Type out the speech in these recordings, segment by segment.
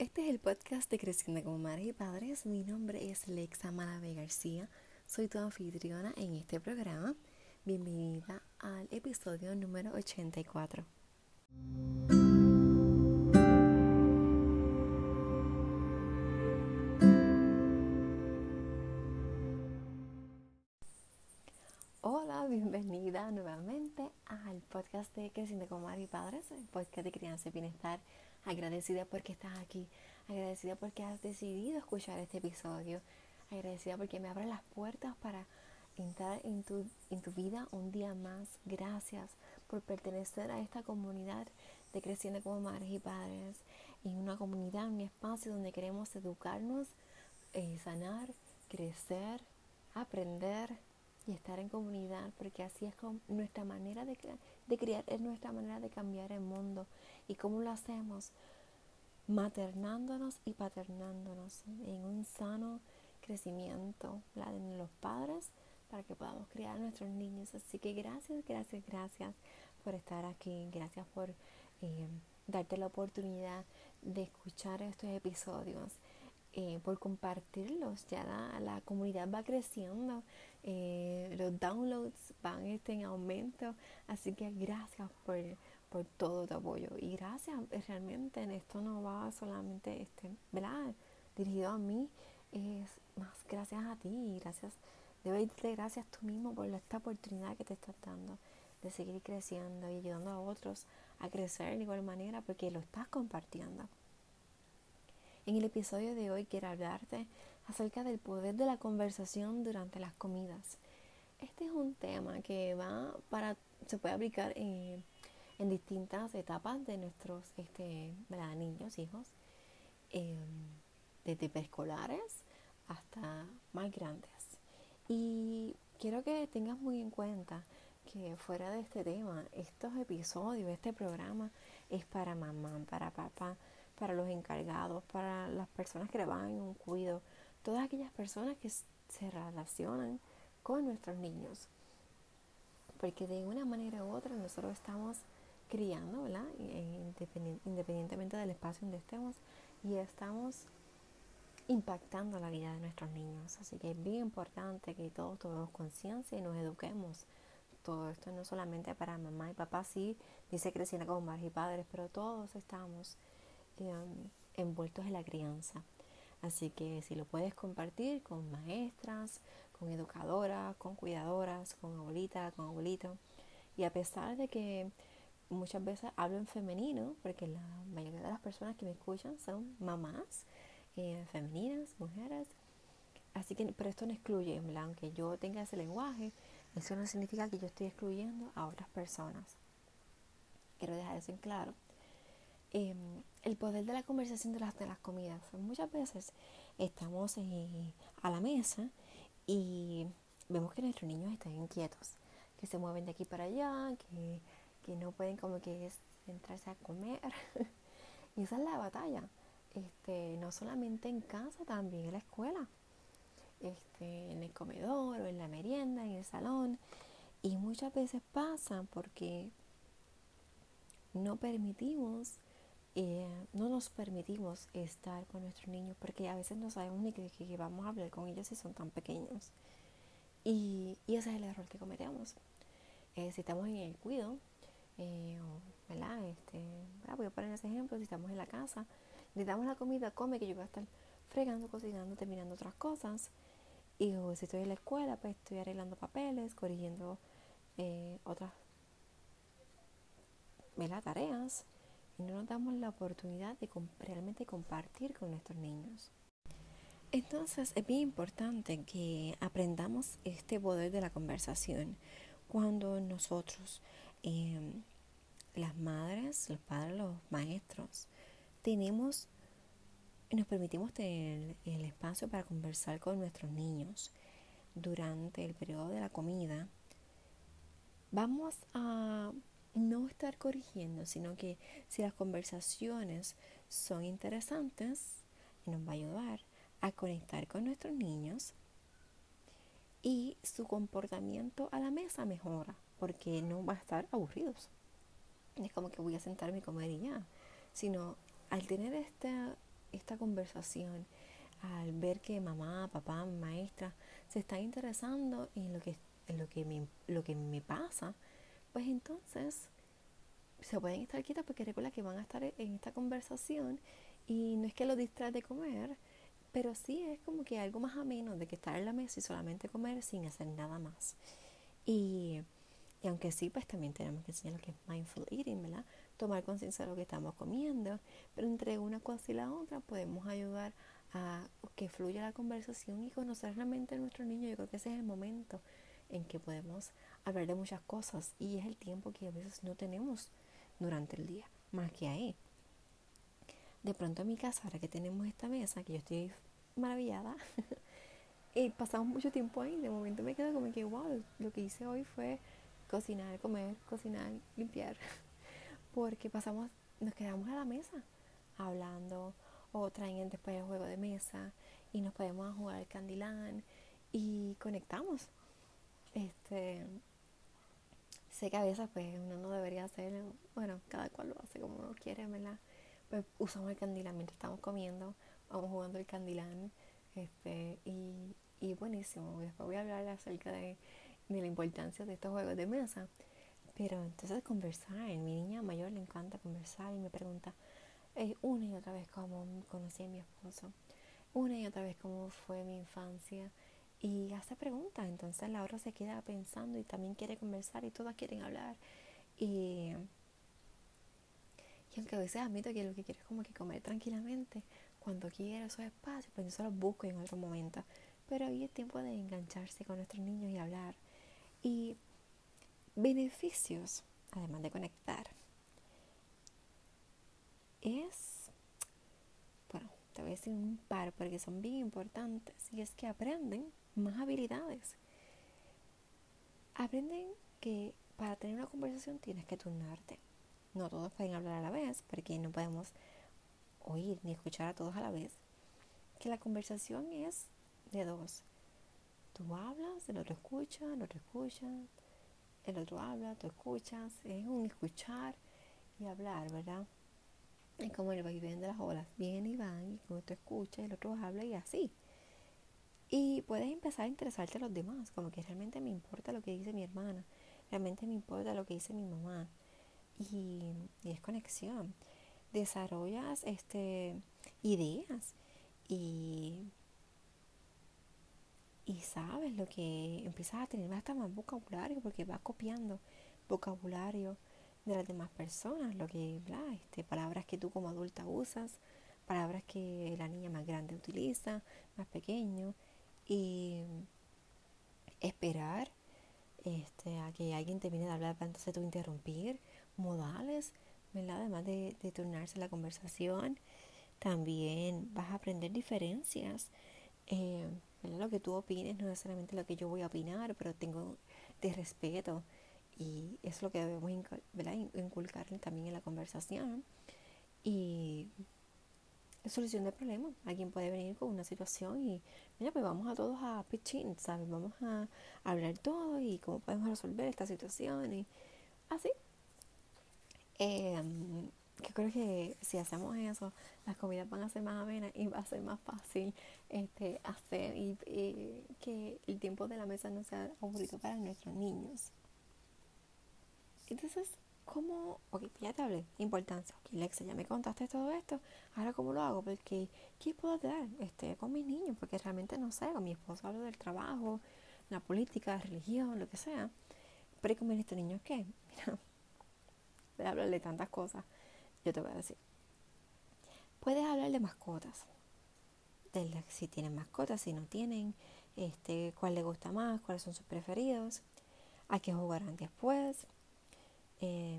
Este es el podcast de Creciendo como Madres y Padres. Mi nombre es Lexa Malave García. Soy tu anfitriona en este programa. Bienvenida al episodio número 84. Hola, bienvenida nuevamente al podcast de Creciendo como Madres y Padres, el podcast de crianza y bienestar agradecida porque estás aquí, agradecida porque has decidido escuchar este episodio, agradecida porque me abres las puertas para entrar en tu, en tu vida un día más. Gracias por pertenecer a esta comunidad de Creciendo como Madres y Padres, en una comunidad, un espacio donde queremos educarnos, eh, sanar, crecer, aprender y estar en comunidad, porque así es como nuestra manera de, de criar, es nuestra manera de cambiar el mundo. ¿Y cómo lo hacemos? Maternándonos y paternándonos en un sano crecimiento de los padres para que podamos criar a nuestros niños. Así que gracias, gracias, gracias por estar aquí. Gracias por eh, darte la oportunidad de escuchar estos episodios. Eh, por compartirlos. Ya la, comunidad va creciendo, eh, los downloads van este, en aumento, así que gracias por, por todo tu apoyo. Y gracias, realmente en esto no va solamente este, ¿verdad? dirigido a mí, es más gracias a ti gracias, debes darte gracias tú mismo por esta oportunidad que te estás dando de seguir creciendo y ayudando a otros a crecer de igual manera porque lo estás compartiendo. En el episodio de hoy quiero hablarte acerca del poder de la conversación durante las comidas. Este es un tema que va para se puede aplicar en, distintas etapas de nuestros este, niños, hijos, em, desde preescolares hasta más grandes. Y quiero que tengas muy en cuenta que fuera de este tema, estos episodios, este programa es para mamá, para papá, para los encargados, para las personas que trabajan en un cuido, todas aquellas personas que se relacionan con nuestros niños. Porque de una manera u otra nosotros estamos criando, ¿verdad? Independientemente del espacio donde estemos y estamos impactando la vida de nuestros niños. Así que es bien importante que todos tomemos conciencia y nos eduquemos. Todo esto no solamente para mamá y papá, sí, dice Cristina como madres y padres, pero todos estamos envueltos en la crianza. Así que si lo puedes compartir con maestras, con educadoras, con cuidadoras, con abuelita, con abuelito. Y a pesar de que muchas veces hablo en femenino, porque la mayoría de las personas que me escuchan son mamás eh, femeninas, mujeres. Así que, pero esto no excluye, aunque yo tenga ese lenguaje, eso no significa que yo estoy excluyendo a otras personas. Quiero dejar eso en claro. Em, el poder de la conversación de las, de las comidas. Muchas veces estamos a la mesa y vemos que nuestros niños están inquietos, que se mueven de aquí para allá, que, no pueden como que entrarse a comer. y esa es la batalla. Este, no solamente en casa, también en la escuela. Este, en el comedor o en la merienda, en el salón. Y muchas veces pasa porque no permitimos eh, no nos permitimos estar con nuestros niños porque a veces no sabemos ni que, vamos a hablar con ellos si son tan pequeños. Y, ese es el error que cometemos. Eh, si estamos en el cuido, eh, ¿verdad? Este, voy a poner ese ejemplo, si estamos en la casa, necesitamos la comida, come que yo voy a estar fregando, cocinando, terminando otras cosas. Y si estoy en la escuela, pues estoy arreglando papeles, corrigiendo otras ¿verdad? tareas y no nos damos la oportunidad de realmente compartir con nuestros niños. Entonces es bien importante que aprendamos este poder de la conversación cuando nosotros, em, las madres, los padres, los maestros, tenemos nos permitimos tener el espacio para conversar con nuestros niños durante el periodo de la comida, vamos a no estar corrigiendo, sino que si las conversaciones son interesantes, nos va a ayudar a conectar con nuestros niños y su comportamiento a la mesa mejora, porque no va a estar aburridos. Es como que voy a sentarme y comer y ya, sino al tener esta esta conversación, al ver que mamá, papá, maestra se están interesando en lo que, en lo que, me, lo que me pasa, pues entonces se pueden estar quietas porque recuerda que van a estar en esta conversación y no es que lo distrae de comer, pero sí es como que algo más ameno de que estar en la mesa y solamente comer sin hacer nada más. Y, y aunque sí, pues también tenemos que enseñar lo que es mindful eating, ¿verdad? Tomar conciencia de lo que estamos comiendo, pero entre una cosa y la otra podemos ayudar a que fluya la conversación y conocer realmente a nuestro niño. Yo creo que ese es el momento en que podemos hablar de muchas cosas y es el tiempo que a veces no tenemos durante el día, más que ahí. De pronto en mi casa, ahora que tenemos esta mesa, que yo estoy maravillada, y pasamos mucho tiempo ahí, de momento me quedo como que, wow, lo que hice hoy fue cocinar, comer, cocinar, limpiar, porque pasamos, nos quedamos a la mesa hablando, o traen después el juego de mesa y nos podemos jugar al candilán y conectamos. Este, sé que a veces pues uno no debería hacerlo, bueno, cada cual lo hace como uno quiere, ¿verdad? Pues usamos el candilán mientras estamos comiendo, vamos jugando el candilán, este, y, y buenísimo. Después voy a hablar acerca de, de la importancia de estos juegos de mesa. Pero entonces conversar, mi niña mayor le encanta conversar y me pregunta, eh, una y otra vez cómo conocí a mi esposo, una y otra vez cómo fue mi infancia y hace preguntas. Entonces la otra se queda pensando y también quiere conversar y todas quieren hablar. Y, y aunque a veces admito que lo que quiero es como que comer tranquilamente, cuando quiero esos espacios, pues yo los busco en otro momento. Pero hoy es tiempo de engancharse con nuestros niños y hablar. Y beneficios, además de conectar es, bueno, te voy a decir un par porque son bien importantes, y es que aprenden más habilidades. Aprenden que para tener una conversación tienes que turnarte. No todos pueden hablar a la vez, porque no podemos oír ni escuchar a todos a la vez. Que la conversación es de dos. Tú hablas, el otro escucha, el otro escucha, el otro habla, tú escuchas. Es un escuchar y hablar, ¿verdad? Es como el vaivén de las olas. Vienen y van, y uno te escucha, y el otro habla y así. Y puedes empezar a interesarte a los demás, como que realmente me importa lo que dice mi hermana, realmente me importa lo que dice mi mamá. Y, es conexión. Desarrollas este, ideas y, y sabes lo que empiezas a tener hasta más vocabulario porque vas copiando vocabulario de las demás personas, lo que, bla, este, palabras que tú como adulta usas, palabras que la niña más grande utiliza, más pequeño, y esperar este, a que alguien termine de hablar para entonces tú interrumpir, modales, ¿verdad? Además de, de turnarse la conversación, también vas a aprender diferencias. Eh, Lo que tú opines no necesariamente lo que yo voy a opinar, pero tengo de respeto y es lo que debemos inculcar también en la conversación. Y solución de problemas. Alguien puede venir con una situación y, mira, pues vamos a todos a pitching, ¿sabes? Vamos a hablar todo y cómo podemos resolver esta situación y así. Eh, yo creo que si hacemos eso, las comidas van a ser más amenas y va a ser más fácil este, hacer y, y que el tiempo de la mesa no sea aburrido para nuestros niños. Entonces, ¿cómo? Ok, ya te hablé. Importancia. Ok, Lexa, ya me contaste todo esto. Ahora, ¿cómo lo hago? Porque, ¿qué puedo hacer este, con mis niños? Porque realmente no sé. Con mi esposo hablo del trabajo, la política, la religión, lo que sea. Pero, ¿con estos niños qué? Mira, voy a hablar de tantas cosas. Yo te voy a decir. Puedes hablar de mascotas. De si tienen mascotas, si no tienen. Este, cuál le gusta más, cuáles son sus preferidos. A qué jugarán después eh,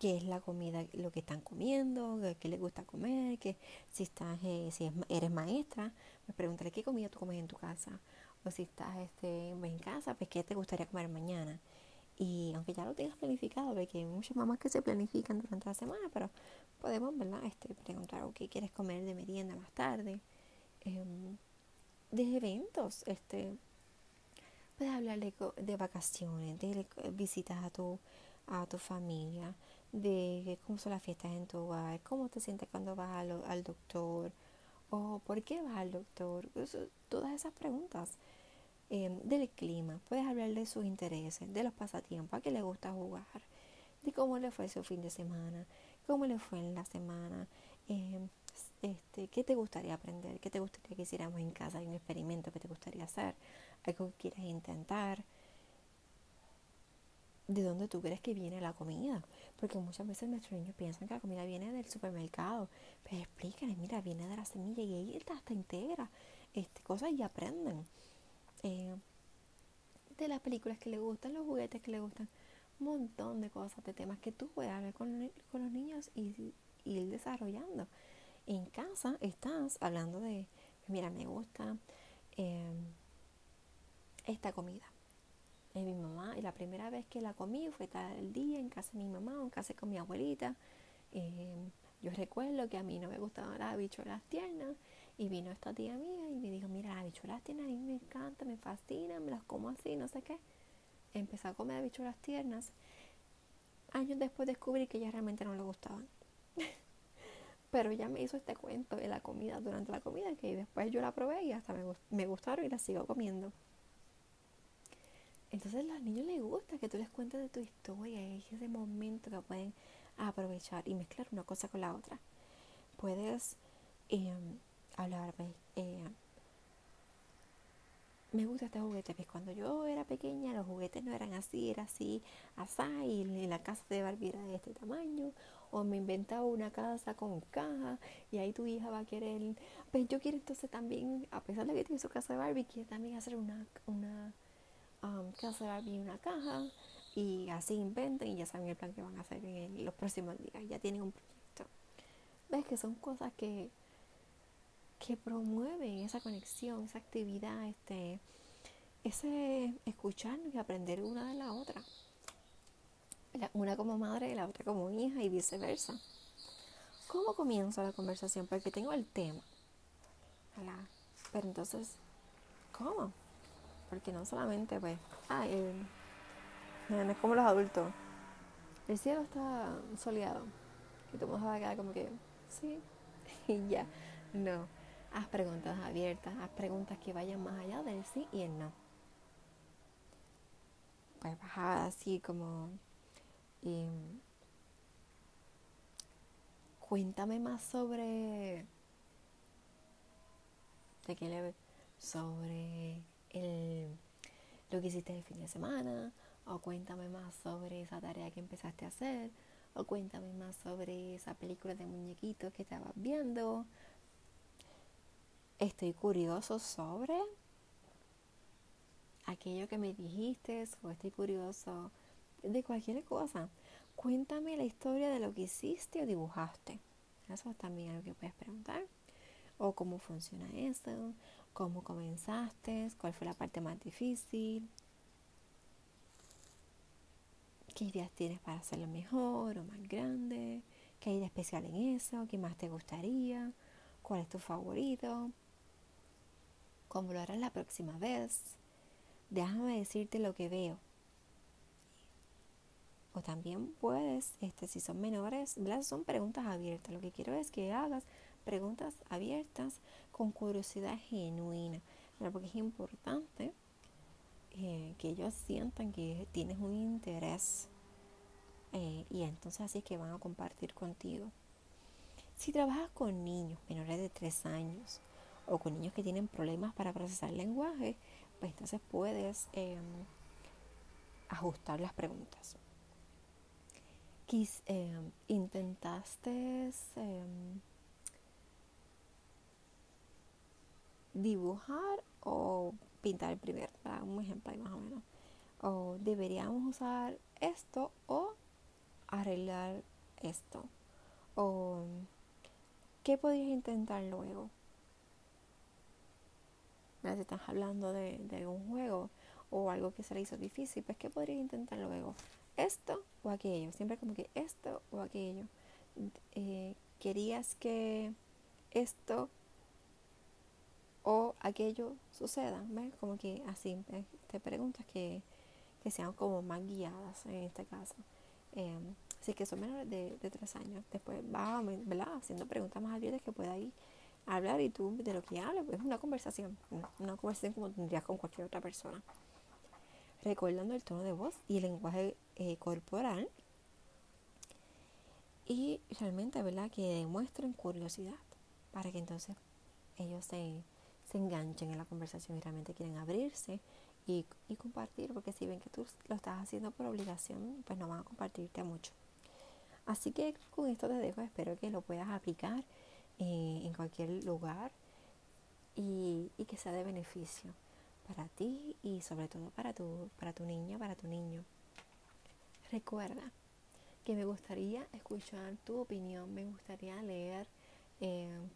qué es la comida, lo que están comiendo, qué les gusta comer, que si estás, eh, si eres maestra, me preguntaré qué comida tú comes en tu casa, o si estás este, en casa, pues qué te gustaría comer mañana. Y aunque ya lo tengas planificado, porque hay muchas mamás que se planifican durante la semana, pero podemos, ¿verdad? Este, preguntar, ¿qué quieres comer de merienda más tarde? Em, de eventos, este, puedes hablar de, de vacaciones, de visitas a tu a tu familia, de cómo son las fiestas en tu hogar, cómo te sientes cuando vas al, al doctor o por qué vas al doctor, todas esas preguntas. Em, del clima, puedes hablar de sus intereses, de los pasatiempos, a qué le gusta jugar, de cómo le fue su fin de semana, cómo le fue en la semana, em, este, qué te gustaría aprender, qué te gustaría que hiciéramos en casa, hay un experimento que te gustaría hacer, algo que quieras intentar. ¿De dónde tú crees que viene la comida? Porque muchas veces nuestros niños piensan que la comida viene del supermercado. Pero explícales, mira, viene de la semilla y ahí está hasta integra este, cosas y aprenden. Eh, de las películas que le gustan, los juguetes que le gustan, un montón de cosas, de temas que tú puedes hablar con, con los niños y, ir desarrollando. En casa estás hablando de, mira, me gusta em, esta comida. Es mi mamá, y la primera vez que la comí fue tal día en casa de mi mamá o en casa con mi abuelita. Em, yo recuerdo que a mí no me gustaban las habichuelas tiernas y vino esta tía mía y me dijo, mira, las habichuelas tiernas a mí me encantan, me fascinan, me las como así, no sé qué. Empecé a comer habichuelas tiernas. Años después descubrí que ya realmente no le gustaban. Pero ya me hizo este cuento de la comida durante la comida que después yo la probé y hasta me, gustaron y las sigo comiendo. Entonces a los niños les gusta que tú les cuentes de tu historia y ese momento que pueden aprovechar y mezclar una cosa con la otra. Puedes eh, hablarme. Eh, me gusta este juguete. Pues cuando yo era pequeña los juguetes no eran así, era así, así, y la casa de Barbie era de este tamaño. O me inventaba una casa con caja y ahí tu hija va a querer, pues yo quiero entonces también, a pesar de que tiene su casa de Barbie, quiere también hacer una, una um, de Barbie y una caja. Y así inventan y ya saben el plan que van a hacer en los próximos días. Ya tienen un proyecto. Ves que son cosas que que promueven esa conexión, esa actividad, este, ese escuchar y aprender una de la otra. Una como madre y la otra como hija y viceversa. ¿Cómo comienzo la conversación? Porque tengo el tema. Pero entonces, ¿cómo? Porque no solamente, pues, ah, no es como los adultos. El cielo está soleado. Y todo el mundo va a quedar como que, sí, y ya. No Haz preguntas abiertas, haz preguntas que vayan más allá del sí y el no. Pues bajar así como... Em, cuéntame más sobre... ¿De qué le... Sobre lo que hiciste el fin de semana, o cuéntame más sobre esa tarea que empezaste a hacer, o cuéntame más sobre esa película de muñequitos que estabas viendo, estoy curioso sobre aquello que me dijiste o estoy curioso de cualquier cosa. Cuéntame la historia de lo que hiciste o dibujaste. Eso es también algo que puedes preguntar. O cómo funciona eso, cómo comenzaste, cuál fue la parte más difícil, qué ideas tienes para hacerlo mejor o más grande, qué hay de especial en eso, qué más te gustaría, cuál es tu favorito como lo harás la próxima vez. Déjame decirte lo que veo. O también puedes, este, si son menores, son preguntas abiertas. Lo que quiero es que hagas preguntas abiertas con curiosidad genuina. Porque es importante eh, que ellos sientan que tienes un interés. Eh, y entonces así es que van a compartir contigo. Si trabajas con niños menores de 3 años, o con niños que tienen problemas para procesar lenguaje, pues entonces puedes em, ajustar las preguntas. Quis, em, intentaste dibujar o pintar primero, para un ejemplo ahí más o menos. O deberíamos usar esto o arreglar esto. O qué podrías intentar luego si estás hablando de, de un juego o algo que se le hizo difícil, pues ¿qué podrías intentar luego? ¿Esto o aquello? Siempre como que esto o aquello. Eh, ¿Querías que esto o aquello suceda? ¿Ves? Como que así te preguntas que, que, sean como más guiadas en este caso. Em, Así que son menores de, de tres años. Después va ¿verdad? haciendo preguntas más abiertas que pueda ir a hablar y tú de lo que hables, pues es una conversación, una conversación como tendrías con cualquier otra persona. Recordando el tono de voz y el lenguaje eh, corporal y realmente, ¿verdad? Que demuestren curiosidad para que entonces ellos se, se enganchen en la conversación y realmente quieren abrirse y, y, compartir, porque si ven que tú lo estás haciendo por obligación, pues no van a compartirte mucho. Así que con esto te dejo, espero que lo puedas aplicar eh, en cualquier lugar y, y, que sea de beneficio para ti y sobre todo para tu, para tu niña, para tu niño. Recuerda que me gustaría escuchar tu opinión, me gustaría leer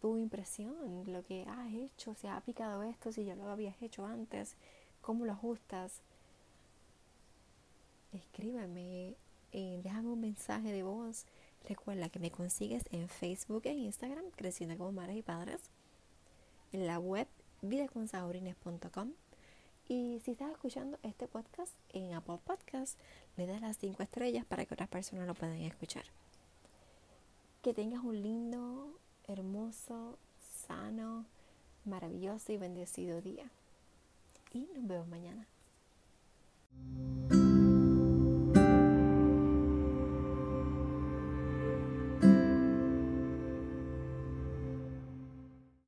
tu impresión, lo que has hecho, si has aplicado esto, si ya lo habías hecho antes, cómo lo ajustas. Escríbeme, eh, déjame un mensaje de voz. Recuerda que me consigues en Facebook e Instagram, Creciendo como Madres y Padres, en la web vidaconsaurines.com y si estás escuchando este podcast en Apple Podcast, le das las 5 estrellas para que otras personas lo puedan escuchar. Que tengas un lindo, hermoso, sano, maravilloso y bendecido día. Y nos vemos mañana.